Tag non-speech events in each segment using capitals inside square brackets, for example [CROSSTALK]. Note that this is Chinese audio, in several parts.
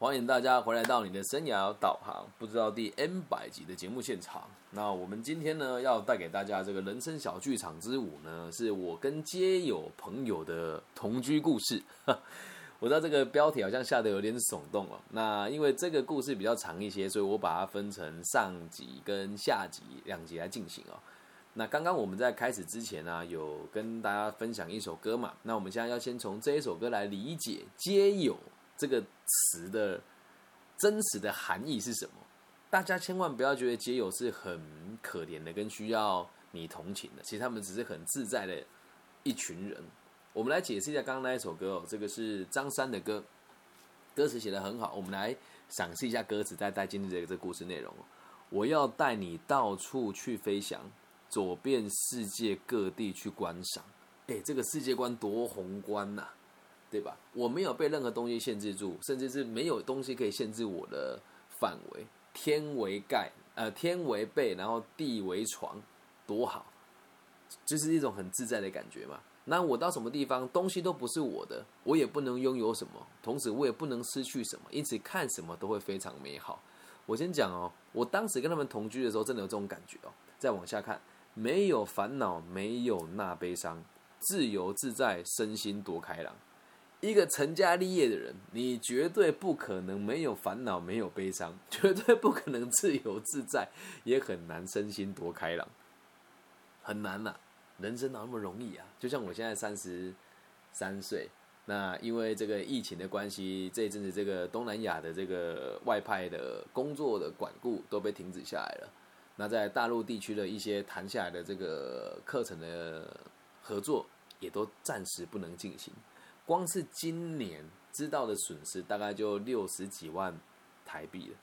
欢迎大家回来到你的生涯导航，不知道第 N 百集的节目现场。那我们今天呢，要带给大家这个人生小剧场之舞呢，是我跟街友朋友的同居故事。[LAUGHS] 我知道这个标题好像下的有点耸动了。那因为这个故事比较长一些，所以我把它分成上集跟下集两集来进行哦。那刚刚我们在开始之前呢，有跟大家分享一首歌嘛？那我们现在要先从这一首歌来理解“街友”这个词的真实的含义是什么。大家千万不要觉得街友是很可怜的，跟需要你同情的。其实他们只是很自在的一群人。我们来解释一下刚刚那一首歌哦，这个是张三的歌，歌词写的很好。我们来赏析一下歌词，再带进入这个这故事内容。我要带你到处去飞翔。走遍世界各地去观赏，哎，这个世界观多宏观呐，对吧？我没有被任何东西限制住，甚至是没有东西可以限制我的范围。天为盖，呃，天为被，然后地为床，多好，就是一种很自在的感觉嘛。那我到什么地方，东西都不是我的，我也不能拥有什么，同时我也不能失去什么，因此看什么都会非常美好。我先讲哦，我当时跟他们同居的时候，真的有这种感觉哦。再往下看。没有烦恼，没有那悲伤，自由自在，身心多开朗。一个成家立业的人，你绝对不可能没有烦恼，没有悲伤，[LAUGHS] 绝对不可能自由自在，也很难身心多开朗，很难呐。人生哪那么容易啊？就像我现在三十三岁，那因为这个疫情的关系，这一阵子这个东南亚的这个外派的工作的管顾都被停止下来了。那在大陆地区的一些谈下来的这个课程的合作，也都暂时不能进行。光是今年知道的损失，大概就六十几万台币了。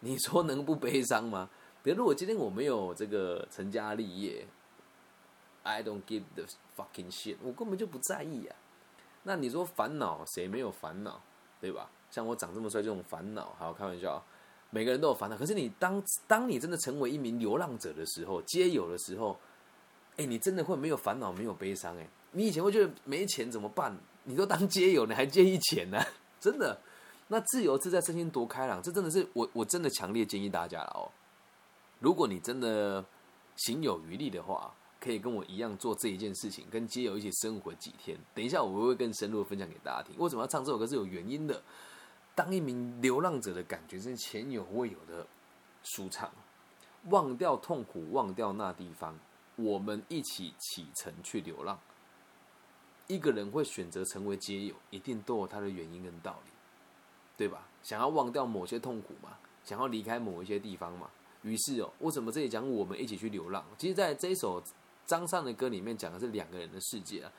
你说能不悲伤吗？[LAUGHS] 比如，如果今天我没有这个成家立业，I don't give the fucking shit，我根本就不在意啊。那你说烦恼，谁没有烦恼，对吧？像我长这么帅，这种烦恼，好开玩笑。每个人都有烦恼，可是你当当你真的成为一名流浪者的时候，皆有的时候，哎，你真的会没有烦恼，没有悲伤，哎，你以前会觉得没钱怎么办？你都当街友，你还介意钱呢？[LAUGHS] 真的，那自由自在，身心多开朗，这真的是我我真的强烈建议大家了哦。如果你真的行有余力的话，可以跟我一样做这一件事情，跟街友一起生活几天。等一下我会更深入的分享给大家听。为什么要唱这首歌是有原因的。当一名流浪者的感觉是前有未有的舒畅，忘掉痛苦，忘掉那地方，我们一起启程去流浪。一个人会选择成为街友，一定都有他的原因跟道理，对吧？想要忘掉某些痛苦嘛，想要离开某一些地方嘛。于是哦，为什么这里讲我们一起去流浪？其实，在这一首张善的歌里面讲的是两个人的世界啊。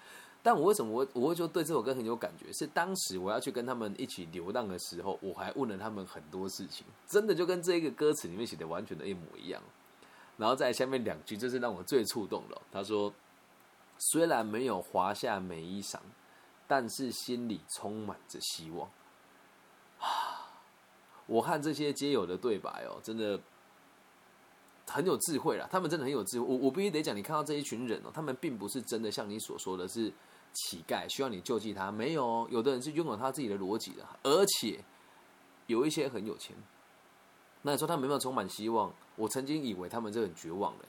但我为什么我我会说对这首歌很有感觉？是当时我要去跟他们一起流浪的时候，我还问了他们很多事情，真的就跟这一个歌词里面写的完全的一模一样。然后在下面两句，这是让我最触动的。他说：“虽然没有华夏美衣裳，但是心里充满着希望。”啊！我看这些街友的对白哦，真的很有智慧了。他们真的很有智慧。我我必须得讲，你看到这一群人哦，他们并不是真的像你所说的是。乞丐需要你救济他？没有，有的人是拥有他自己的逻辑的，而且有一些很有钱。那你说他没有充满希望？我曾经以为他们是很绝望的，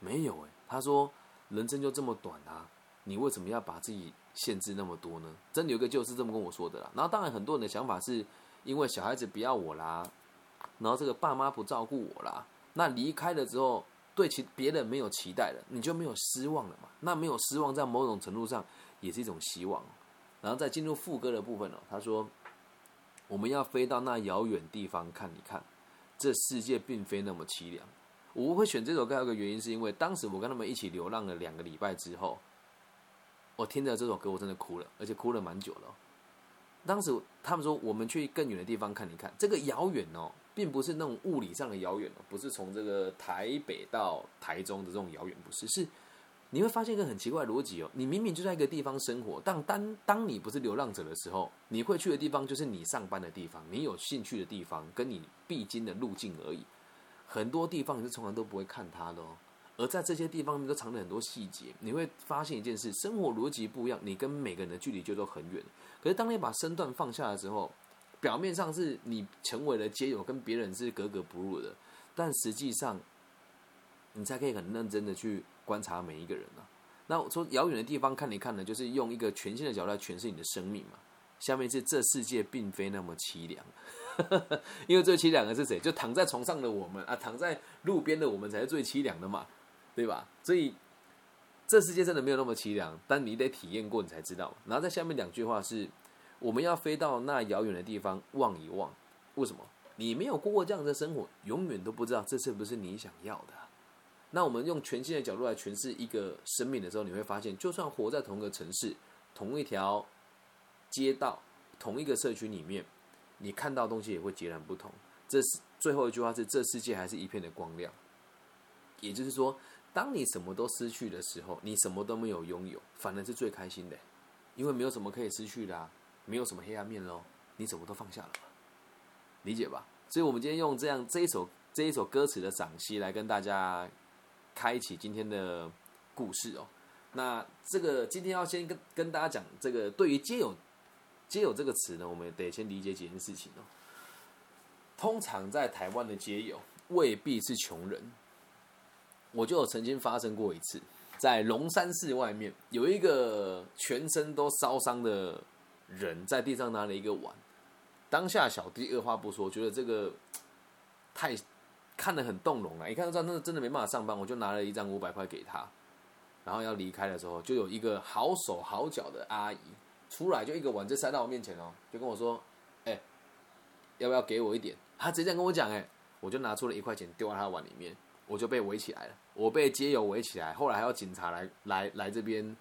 没有哎。他说：“人生就这么短啊，你为什么要把自己限制那么多呢？”真的有个就是这么跟我说的啦。然后当然很多人的想法是因为小孩子不要我啦，然后这个爸妈不照顾我啦，那离开了之后对其别人没有期待了，你就没有失望了嘛？那没有失望，在某种程度上。也是一种希望，然后再进入副歌的部分了。他说：“我们要飞到那遥远地方看一看，这世界并非那么凄凉。”我会选这首歌，有个原因是因为当时我跟他们一起流浪了两个礼拜之后，我听着这首歌，我真的哭了，而且哭了蛮久了。当时他们说我们去更远的地方看一看，这个遥远哦，并不是那种物理上的遥远哦，不是从这个台北到台中的这种遥远，不是是。你会发现一个很奇怪的逻辑哦，你明明就在一个地方生活，但当当你不是流浪者的时候，你会去的地方就是你上班的地方，你有兴趣的地方，跟你必经的路径而已。很多地方你是从来都不会看它的哦，而在这些地方都藏了很多细节。你会发现一件事：生活逻辑不一样，你跟每个人的距离就都很远。可是当你把身段放下的时候，表面上是你成为了街友，跟别人是格格不入的，但实际上，你才可以很认真的去观察每一个人啊。那从遥远的地方看一看呢，就是用一个全新的角度来诠释你的生命嘛。下面是这世界并非那么凄凉，[LAUGHS] 因为最凄凉的是谁？就躺在床上的我们啊，躺在路边的我们才是最凄凉的嘛，对吧？所以这世界真的没有那么凄凉，但你得体验过，你才知道。然后在下面两句话是：我们要飞到那遥远的地方望一望。为什么？你没有过过这样的生活，永远都不知道这是不是你想要的。那我们用全新的角度来诠释一个生命的时候，你会发现，就算活在同一个城市，同一条。街道同一个社区里面，你看到东西也会截然不同。这是最后一句话是：这世界还是一片的光亮。也就是说，当你什么都失去的时候，你什么都没有拥有，反而是最开心的，因为没有什么可以失去的啊，没有什么黑暗面喽，你什么都放下了，理解吧？所以，我们今天用这样这一首这一首歌词的赏析来跟大家开启今天的故事哦。那这个今天要先跟跟大家讲这个对于街友。街友这个词呢，我们得先理解几件事情哦。通常在台湾的街友未必是穷人。我就有曾经发生过一次，在龙山寺外面有一个全身都烧伤的人在地上拿了一个碗。当下小弟二话不说，觉得这个太看得很动容了，一看就知道那真的没办法上班，我就拿了一张五百块给他。然后要离开的时候，就有一个好手好脚的阿姨。出来就一个碗就塞到我面前哦，就跟我说：“哎，要不要给我一点？”他直接这样跟我讲，哎，我就拿出了一块钱丢在他碗里面，我就被围起来了，我被街友围起来，后来还有警察来来来这边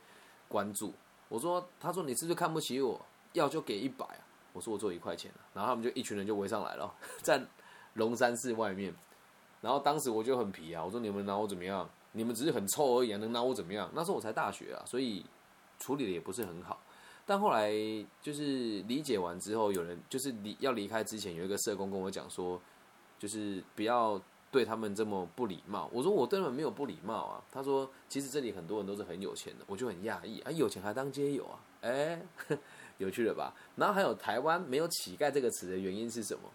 关注。我说：“他说你是不是看不起我？要就给一百啊！”我说：“我做一块钱然后他们就一群人就围上来了，[LAUGHS] 在龙山寺外面。然后当时我就很皮啊，我说：“你们拿我怎么样？你们只是很臭而已，能拿我怎么样？那时候我才大学啊，所以处理的也不是很好。”但后来就是理解完之后，有人就是离要离开之前，有一个社工跟我讲说，就是不要对他们这么不礼貌。我说我对他们没有不礼貌啊。他说其实这里很多人都是很有钱的，我就很讶异啊，有钱还当街友啊，哎，[LAUGHS] 有趣了吧？然后还有台湾没有乞丐这个词的原因是什么？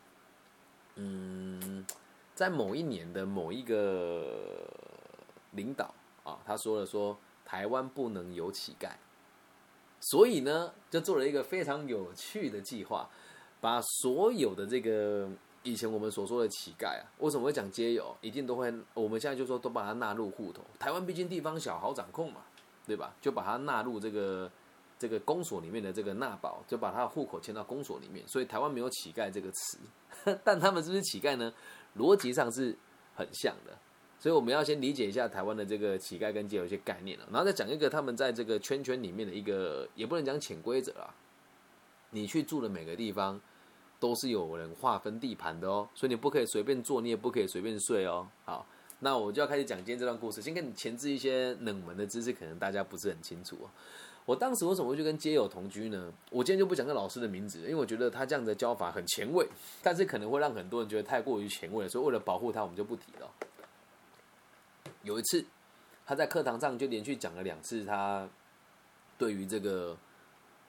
嗯，在某一年的某一个领导啊，他说了说台湾不能有乞丐。所以呢，就做了一个非常有趣的计划，把所有的这个以前我们所说的乞丐啊，为什么会讲街友，一定都会，我们现在就说都把它纳入户头。台湾毕竟地方小，好掌控嘛，对吧？就把它纳入这个这个公所里面的这个纳保，就把他的户口迁到公所里面。所以台湾没有乞丐这个词，[LAUGHS] 但他们是不是乞丐呢？逻辑上是很像的。所以我们要先理解一下台湾的这个乞丐跟街友一些概念了，然后再讲一个他们在这个圈圈里面的一个，也不能讲潜规则啦。你去住的每个地方都是有人划分地盘的哦，所以你不可以随便坐，你也不可以随便睡哦。好，那我就要开始讲今天这段故事，先跟你前置一些冷门的知识，可能大家不是很清楚哦。我当时为什么会去跟街友同居呢？我今天就不讲个老师的名字，因为我觉得他这样的教法很前卫，但是可能会让很多人觉得太过于前卫，所以为了保护他，我们就不提了。有一次，他在课堂上就连续讲了两次，他对于这个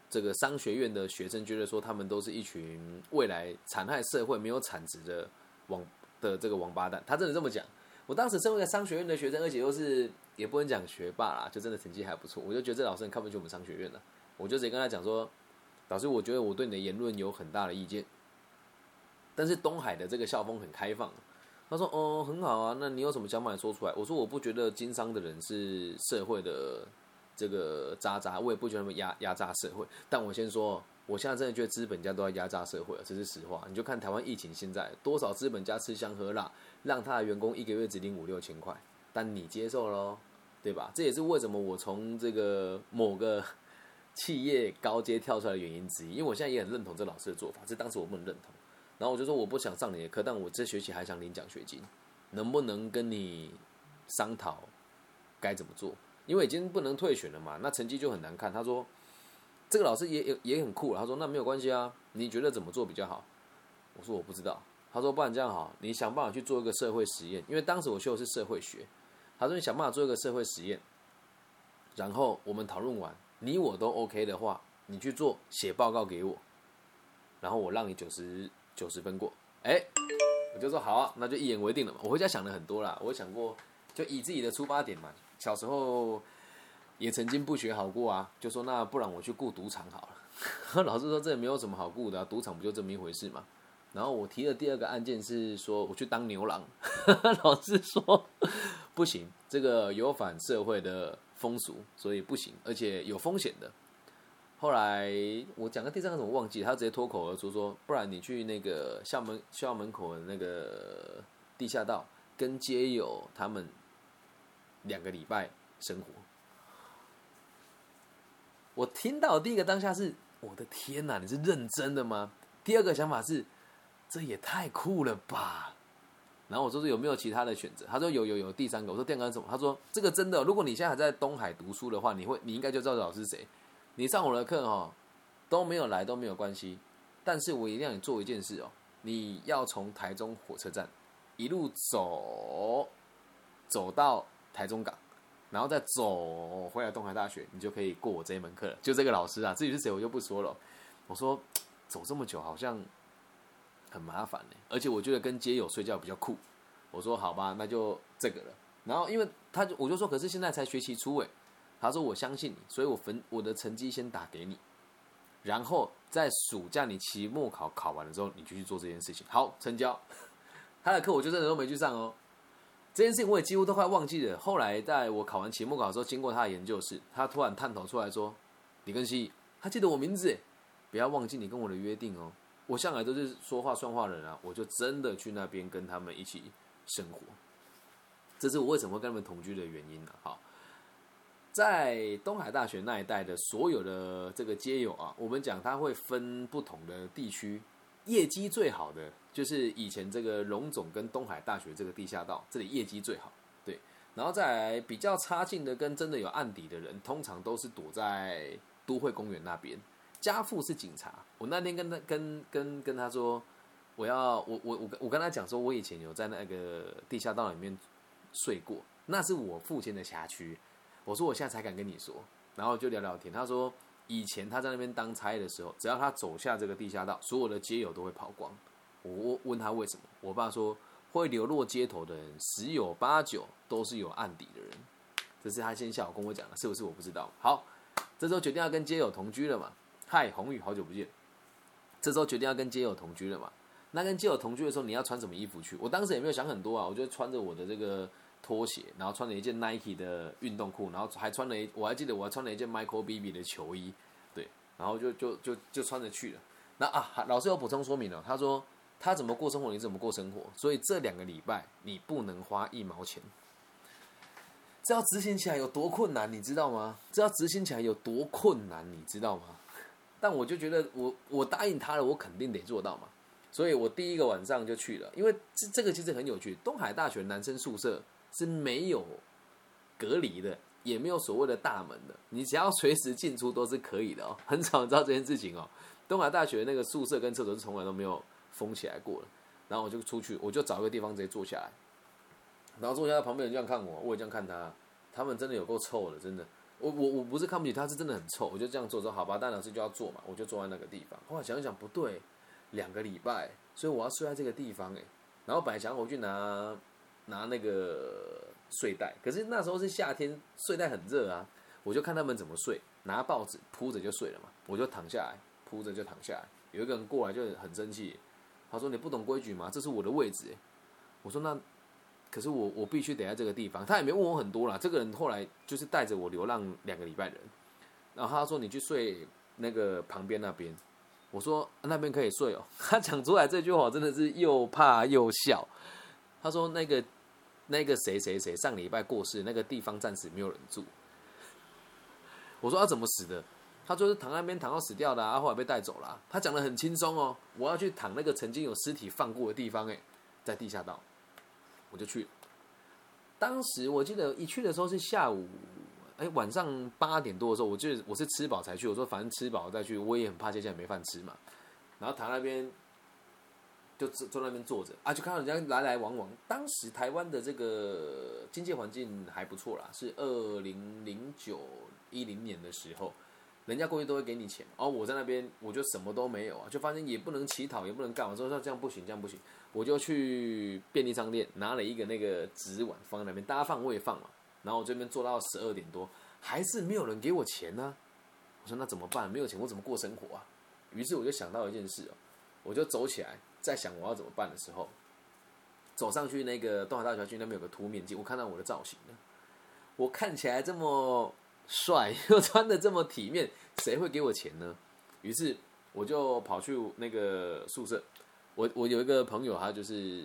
这个商学院的学生，觉得说他们都是一群未来残害社会、没有产值的王的这个王八蛋。他真的这么讲。我当时身为一个商学院的学生，而且又是也不能讲学霸啦，就真的成绩还不错，我就觉得这老师很看不起我们商学院的。我就直接跟他讲说：“老师，我觉得我对你的言论有很大的意见，但是东海的这个校风很开放。”他说：“哦，很好啊，那你有什么想法说出来？”我说：“我不觉得经商的人是社会的这个渣渣，我也不觉得他们压压榨社会。但我先说，我现在真的觉得资本家都要压榨社会了，这是实话。你就看台湾疫情现在多少资本家吃香喝辣，让他的员工一个月只领五六千块，但你接受喽，对吧？这也是为什么我从这个某个 [LAUGHS] 企业高阶跳出来的原因之一。因为我现在也很认同这老师的做法，这当时我不能认同。”然后我就说我不想上你的课，但我这学期还想领奖学金，能不能跟你商讨该怎么做？因为已经不能退选了嘛，那成绩就很难看。他说这个老师也也也很酷了他说那没有关系啊，你觉得怎么做比较好？我说我不知道。他说不然这样好，你想办法去做一个社会实验，因为当时我修的是社会学。他说你想办法做一个社会实验，然后我们讨论完，你我都 OK 的话，你去做写报告给我。然后我让你九十九十分过，哎，我就说好啊，那就一言为定了嘛。我回家想了很多啦，我想过就以自己的出发点嘛，小时候也曾经不学好过啊，就说那不然我去雇赌场好了。[LAUGHS] 老师说这也没有什么好雇的，赌场不就这么一回事嘛。然后我提的第二个案件是说我去当牛郎，[LAUGHS] 老师说不行，这个有反社会的风俗，所以不行，而且有风险的。后来我讲个第三个怎么忘记，他直接脱口而出说，不然你去那个校门校门口的那个地下道跟街友他们两个礼拜生活。我听到第一个当下是我的天哪，你是认真的吗？第二个想法是。这也太酷了吧！然后我说是有没有其他的选择？他说有有有第三个。我说电杆什么？他说这个真的，如果你现在还在东海读书的话，你会你应该就知道老师谁。你上我的课哦，都没有来都没有关系，但是我一定要你做一件事哦，你要从台中火车站一路走走到台中港，然后再走回来东海大学，你就可以过我这一门课了。就这个老师啊，至于是谁我就不说了。我说走这么久好像。很麻烦呢，而且我觉得跟街友睡觉比较酷。我说好吧，那就这个了。然后因为他就我就说，可是现在才学期初诶。他说我相信你，所以我分我的成绩先打给你，然后在暑假你期末考考完了之后，你就去做这件事情。好，成交。[LAUGHS] 他的课我就真的都没去上哦。这件事情我也几乎都快忘记了。后来在我考完期末考的时候，经过他的研究室，他突然探头出来说：“李根熙，他记得我名字，不要忘记你跟我的约定哦。”我向来都是说话算话人啊，我就真的去那边跟他们一起生活，这是我为什么跟他们同居的原因呢？好，在东海大学那一带的所有的这个街友啊，我们讲他会分不同的地区，业绩最好的就是以前这个龙总跟东海大学这个地下道，这里业绩最好，对，然后再来比较差劲的跟真的有案底的人，通常都是躲在都会公园那边。家父是警察，我那天跟他跟跟跟他说，我要我我我我跟他讲说，我以前有在那个地下道里面睡过，那是我父亲的辖区。我说我现在才敢跟你说，然后就聊聊天。他说以前他在那边当差的时候，只要他走下这个地下道，所有的街友都会跑光。我问他为什么，我爸说会流落街头的人十有八九都是有案底的人。这是他先下午跟我讲的，是不是我不知道。好，这时候决定要跟街友同居了嘛。嗨，红宇，好久不见。这时候决定要跟街友同居了嘛？那跟街友同居的时候，你要穿什么衣服去？我当时也没有想很多啊，我就穿着我的这个拖鞋，然后穿了一件 Nike 的运动裤，然后还穿了一，我还记得我还穿了一件 Michael B B 的球衣，对，然后就就就就穿着去了。那啊，老师有补充说明了，他说他怎么过生活，你怎么过生活，所以这两个礼拜你不能花一毛钱。这要执行起来有多困难，你知道吗？这要执行起来有多困难，你知道吗？[LAUGHS] 但我就觉得，我我答应他了，我肯定得做到嘛。所以我第一个晚上就去了，因为这这个其实很有趣。东海大学男生宿舍是没有隔离的，也没有所谓的大门的，你只要随时进出都是可以的哦。很少知道这件事情哦。东海大学那个宿舍跟厕所是从来都没有封起来过的。然后我就出去，我就找一个地方直接坐下来，然后坐下来，旁边人这样看我，我也这样看他，他们真的有够臭的，真的。我我我不是看不起他，是真的很臭。我就这样做说好吧，但老师就要做嘛，我就坐在那个地方。后来想一想不对，两个礼拜，所以我要睡在这个地方哎。然后本来想回去拿拿那个睡袋，可是那时候是夏天，睡袋很热啊。我就看他们怎么睡，拿报纸铺着就睡了嘛。我就躺下来，铺着就躺下来。有一个人过来就很生气，他说：“你不懂规矩吗？这是我的位置。”我说：“那。”可是我我必须得在这个地方，他也没问我很多啦。这个人后来就是带着我流浪两个礼拜的人，然后他说你去睡那个旁边那边，我说那边可以睡哦。他讲出来这句话真的是又怕又笑。他说那个那个谁谁谁上礼拜过世，那个地方暂时没有人住。我说他怎么死的？他说是躺那边躺到死掉的，啊，后来被带走了。他讲的很轻松哦，我要去躺那个曾经有尸体放过的地方，哎，在地下道。我就去，当时我记得一去的时候是下午，哎，晚上八点多的时候，我就我是吃饱才去。我说反正吃饱再去，我也很怕接下来没饭吃嘛。然后躺那边，就坐坐那边坐着啊，就看到人家来来往往。当时台湾的这个经济环境还不错啦，是二零零九一零年的时候，人家过去都会给你钱，而、我在那边我就什么都没有啊，就发现也不能乞讨，也不能干嘛，说说这样不行，这样不行，我就去便利商店拿了一个那个纸碗放在那边，大家放我也放嘛，然后我这边做到十二点多，还是没有人给我钱呢、我说那怎么办？没有钱我怎么过生活啊？于是我就想到一件事哦，我就走起来，在想我要怎么办的时候，走上去那个东海大桥区那边有个凸面镜，我看到我的造型了，我看起来这么帅，[LAUGHS] 又穿的这么体面，谁会给我钱呢？于是我就跑去那个宿舍，我我有一个朋友，他就是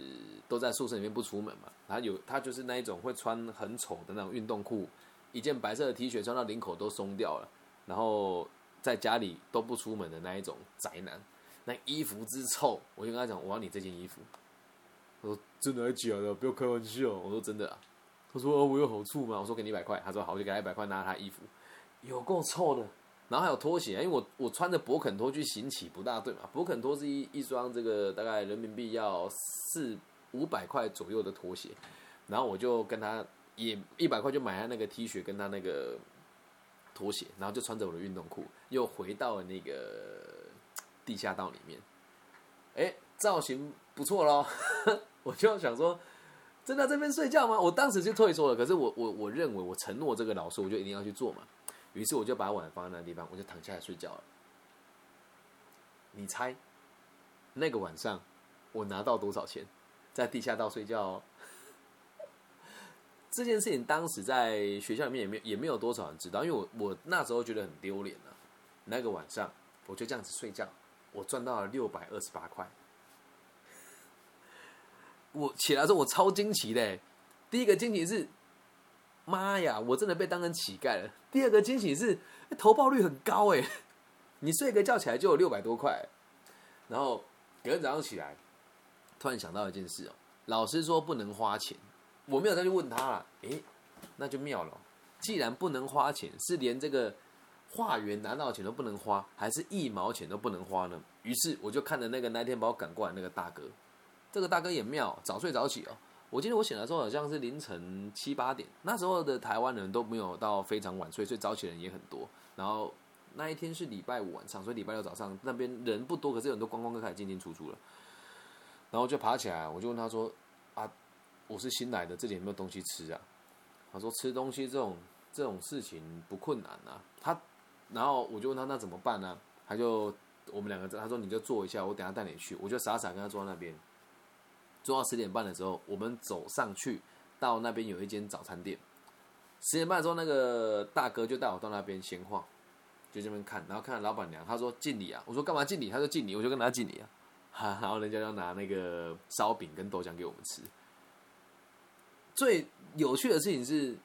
都在宿舍里面不出门嘛，他有他就是那一种会穿很丑的那种运动裤，一件白色的 T 恤穿到领口都松掉了，然后在家里都不出门的那一种宅男，那衣服之臭，我就跟他讲，我要你这件衣服。他说真的还假的？不要开玩笑。我说真的啊。他说、我有好处吗？我说给你一百块。他说好，我就给他一百块，拿他衣服，有够臭的。然后还有拖鞋，因为我我穿着勃肯拖去行乞不大对嘛。勃肯拖是一一双这个大概人民币要四五百块左右的拖鞋，然后我就跟他也一百块就买他那个 T 恤跟他那个拖鞋，然后就穿着我的运动裤，又回到了那个地下道里面。哎，造型不错咯，[LAUGHS] 我就想说，真的这边睡觉吗？我当时就退缩了，可是我我我认为我承诺这个老师，我就一定要去做嘛。于是我就把碗放在那地方，我就躺下来睡觉了。你猜，那个晚上我拿到多少钱？在地下道睡觉、哦。[LAUGHS] 这件事情当时在学校里面也没也没有多少人知道，因为我我那时候觉得很丢脸啊。那个晚上我就这样子睡觉，我赚到了六百二十八块。我起来之后我超惊奇的，第一个惊奇是，妈呀，我真的被当成乞丐了。第二个惊喜是投报率很高哎，你睡个觉起来就有六百多块，然后隔天早上起来，突然想到一件事哦，老师说不能花钱，我没有再去问他了，诶，那就妙了，既然不能花钱，是连这个化缘拿到钱都不能花，还是一毛钱都不能花呢？于是我就看着那个那天把我赶过来那个大哥，这个大哥也妙，早睡早起哦。我记得我醒来的时候好像是凌晨七八点，那时候的台湾人都没有到非常晚睡，所以早起的人也很多。然后那一天是礼拜五晚上，所以礼拜六早上那边人不多，可是有很多观光客开始进进出出了。然后就爬起来，我就问他说：“啊，我是新来的，这里有没有东西吃啊？”他说：“吃东西这种这种事情不困难啊。”他，然后我就问他那怎么办呢？他就我们两个他说你就坐一下，我等下带你去。我就傻傻跟他坐在那边。坐到十点半的时候，我们走上去，到那边有一间早餐店。十点半的时候，那个大哥就带我到那边闲晃，就这边看，然后看老板娘，他说敬礼啊，我说干嘛敬礼？他说敬礼，我就跟他敬礼啊，哈，[LAUGHS] 然后人家要拿那个烧饼跟豆浆给我们吃。最有趣的事情是，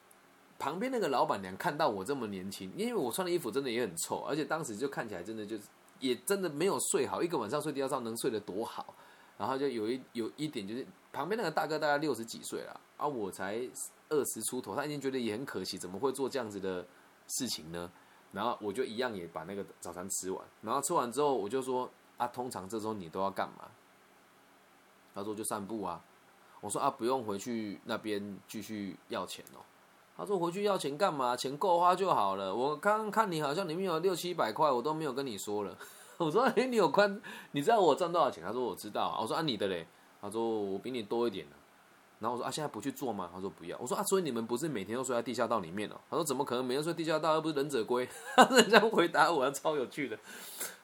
旁边那个老板娘看到我这么年轻，因为我穿的衣服真的也很臭，而且当时就看起来真的就是也真的没有睡好，一个晚上睡地上能睡得多好。然后就有一有一点就是旁边那个大哥大概六十几岁了啊，我才二十出头，他已经觉得也很可惜，怎么会做这样子的事情呢？然后我就一样也把那个早餐吃完，然后吃完之后我就说啊，通常这时候你都要干嘛？他说就散步啊。我说啊，不用回去那边继续要钱哦。他说回去要钱干嘛？钱够花就好了。我刚刚看你好像里面有六七百块，我都没有跟你说了。[LAUGHS] 我说：“哎，你有关？你知道我赚多少钱？”他说：“我知道。”啊。我说：“啊，你的嘞？”他说：“我比你多一点呢。”然后我说：“啊，现在不去做吗？”他说：“不要。”我说：“啊，所以你们不是每天都睡在地下道里面哦？”他说：“怎么可能每天睡地下道？又不是忍者龟。[LAUGHS] ”他这样回答我，超有趣的。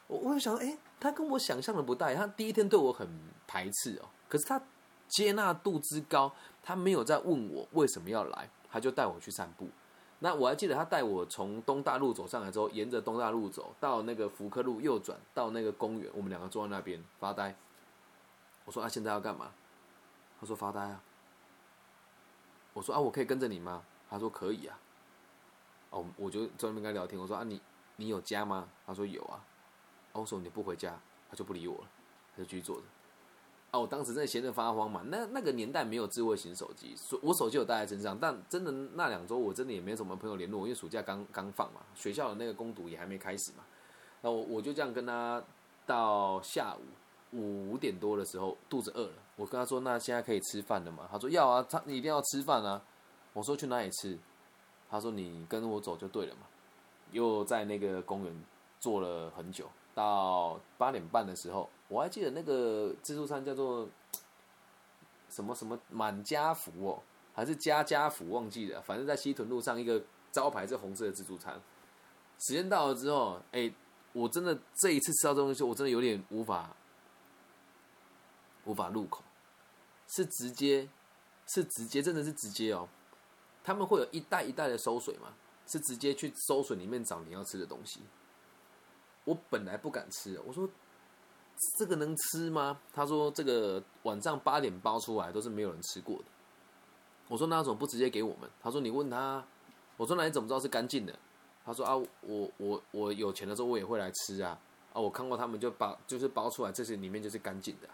我我就想，哎，他跟我想象的不大。他第一天对我很排斥哦，可是他接纳度之高，他没有在问我为什么要来，他就带我去散步。那我还记得他带我从东大路走上来之后，沿着东大路走到那个福科路右转到那个公园，我们两个坐在那边发呆。我说啊，现在要干嘛？他说发呆啊。我说啊，我可以跟着你吗？他说可以啊。哦，我就在那边跟他聊天。我说啊，你你有家吗？他说有啊。我说你不回家，他就不理我了，他就继续坐着。啊，我当时真的闲得发慌嘛。那那个年代没有智慧型手机，我手机有带在身上，但真的那两周我真的也没什么朋友联络，因为暑假刚刚放嘛，学校的那个攻读也还没开始嘛。那我我就这样跟他到下午五点多的时候，肚子饿了，我跟他说：“那现在可以吃饭了吗？”他说：“要啊，他你一定要吃饭啊。”我说：“去哪里吃？”他说：“你跟我走就对了嘛。”又在那个公园坐了很久，到八点半的时候，我还记得那个自助餐叫做 [TSK] 什么什么满家福哦，还是家家福忘记了，反正在西屯路上一个招牌是红色的自助餐。时间到了之后，哎，我真的这一次吃到这东西，我真的有点无法无法入口，是直接是直接，真的是直接哦。他们会有一袋一袋的收水嘛？是直接去收水里面找你要吃的东西。我本来不敢吃，我说这个能吃吗？他说这个晚上八点包出来都是没有人吃过的。我说那怎么不直接给我们？他说你问他。我说那你怎么知道是干净的？他说啊，我我我有钱的时候我也会来吃啊啊！我看过他们就包就是包出来，这些里面就是干净的。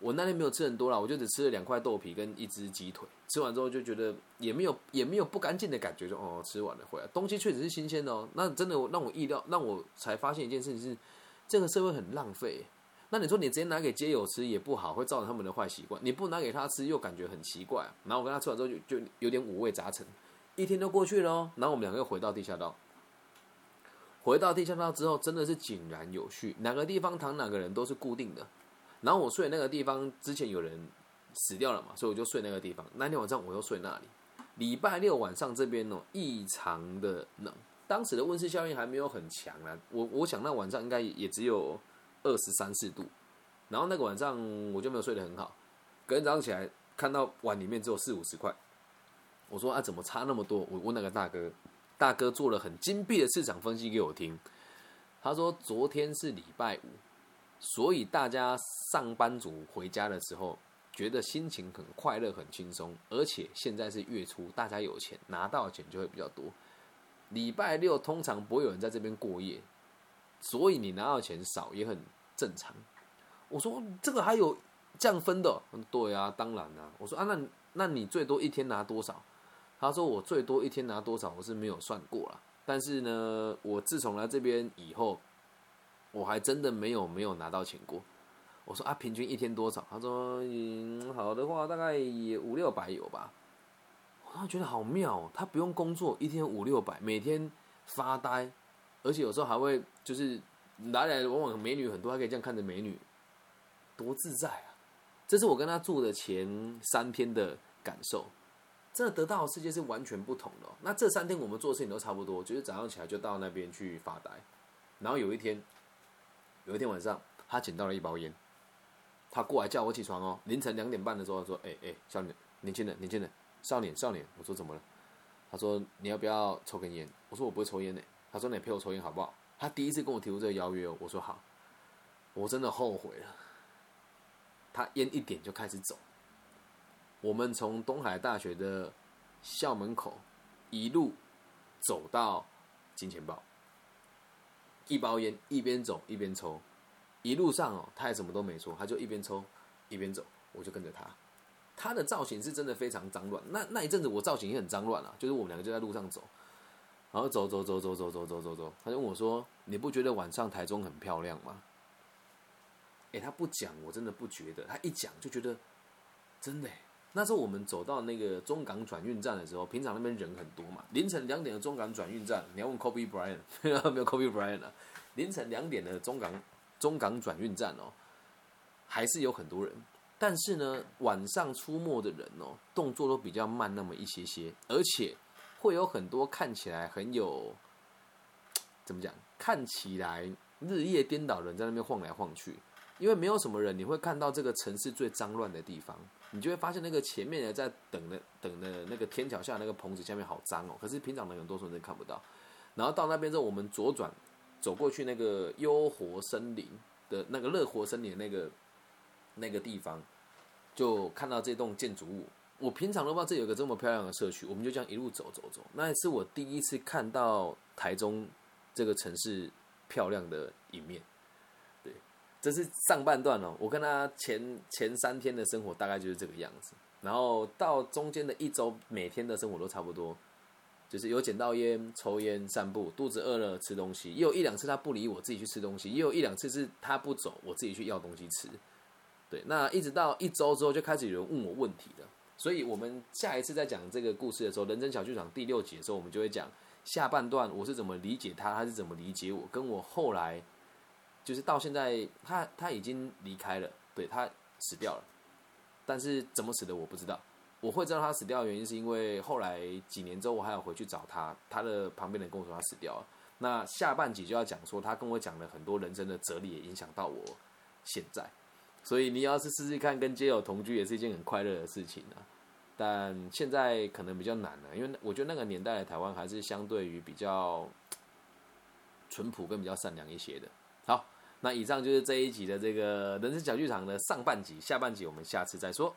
我那天没有吃很多了，我就只吃了两块豆皮跟一只鸡腿。吃完之后就觉得也没有也没有不干净的感觉，就哦吃完了回来，东西确实是新鲜的哦。那真的让我意料，让我才发现一件事情是，这个社会很浪费。那你说你直接拿给街友吃也不好，会造成他们的坏习惯。你不拿给他吃又感觉很奇怪。然后我跟他吃完之后就就有点五味杂陈。一天都过去了哦，然后我们两个又回到地下道。回到地下道之后，真的是井然有序，哪个地方躺哪个人都是固定的。然后我睡那个地方之前有人死掉了嘛，所以我就睡那个地方。那天晚上我又睡那里。礼拜六晚上这边哦异常的冷，当时的温室效应还没有很强啊。我我想那晚上应该也只有二十三四度。然后那个晚上我就没有睡得很好，隔天早上起来看到碗里面只有四五十块。我说啊怎么差那么多？我问那个大哥，大哥做了很精辟的市场分析给我听。他说昨天是礼拜五。所以大家上班族回家的时候，觉得心情很快乐、很轻松，而且现在是月初，大家有钱拿到钱就会比较多。礼拜六通常不会有人在这边过夜，所以你拿到钱少也很正常。我说这个还有降分的？对啊，当然啊。我说啊，那那你最多一天拿多少？他说我最多一天拿多少，我是没有算过了。但是呢，我自从来这边以后。我还真的没有没有拿到钱过。我说啊，平均一天多少？他说，嗯，好的话大概也五六百有吧。我觉得好妙，他不用工作，一天五六百，每天发呆，而且有时候还会就是来来往往美女很多，还可以这样看着美女，多自在啊！这是我跟他住的前三天的感受，真的得到的世界是完全不同的。那这三天我们做的事情都差不多，就是早上起来就到那边去发呆，然后有一天。有一天晚上，他捡到了一包烟，他过来叫我起床哦。凌晨两点半的时候，他说：“哎哎，少年，年轻人，年轻人，少年，少年。”我说：“怎么了？”他说：“你要不要抽根烟？”我说：“我不会抽烟的。”他说：“你陪我抽烟好不好？”他第一次跟我提出这个邀约。我说：“好。”我真的后悔了。他烟一点就开始走。我们从东海大学的校门口一路走到金钱豹。一包烟，一边走一边抽，一路上哦，他也什么都没说，他就一边抽一边走，我就跟着他。他的造型是真的非常脏乱，那那一阵子我造型也很脏乱啊，就是我们两个就在路上走，然后走走走走走走走走走，他就问我说：“你不觉得晚上台中很漂亮吗？”哎，他不讲，我真的不觉得；他一讲就觉得真的。那时候我们走到那个中港转运站的时候，平常那边人很多嘛。凌晨两点的中港转运站，你要问 Kobe Bryant [LAUGHS] 没有 Kobe Bryant 啊？凌晨两点的中港中港转运站哦，还是有很多人。但是呢，晚上出没的人哦，动作都比较慢那么一些些，而且会有很多看起来很有怎么讲？看起来日夜颠倒的人在那边晃来晃去。因为没有什么人，你会看到这个城市最脏乱的地方。你就会发现那个前面的在等的等的那个天桥下那个棚子下面好脏哦，可是平常的人多数人看不到。然后到那边之后，我们左转走过去那个优活森林的那个乐活森林那个那个地方，就看到这栋建筑物。我平常都不知道这有个这么漂亮的社区，我们就这样一路走走走。那也是我第一次看到台中这个城市漂亮的一面。这是上半段哦，我跟他前前三天的生活大概就是这个样子，然后到中间的一周，每天的生活都差不多，就是有捡到烟、抽烟、散步，肚子饿了吃东西，也有一两次他不理我自己去吃东西，也有一两次是他不走，我自己去要东西吃。对，那一直到一周之后，就开始有人问我问题了，所以我们下一次在讲这个故事的时候，《人生小剧场》第六集的时候，我们就会讲下半段我是怎么理解他，他是怎么理解我，跟我后来就是到现在，他他已经离开了，对他死掉了，但是怎么死的我不知道。我会知道他死掉的原因，是因为后来几年之后，我还要回去找他，他的旁边人跟我说他死掉了。那下半集就要讲说，他跟我讲了很多人生的哲理，也影响到我现在。所以你要是试试看跟街友同居，也是一件很快乐的事情啊。但现在可能比较难了，因为我觉得那个年代的台湾还是相对于比较 [TSK] 淳朴跟比较善良一些的。好，那以上就是这一集的这个人生小剧场的上半集，下半集我们下次再说。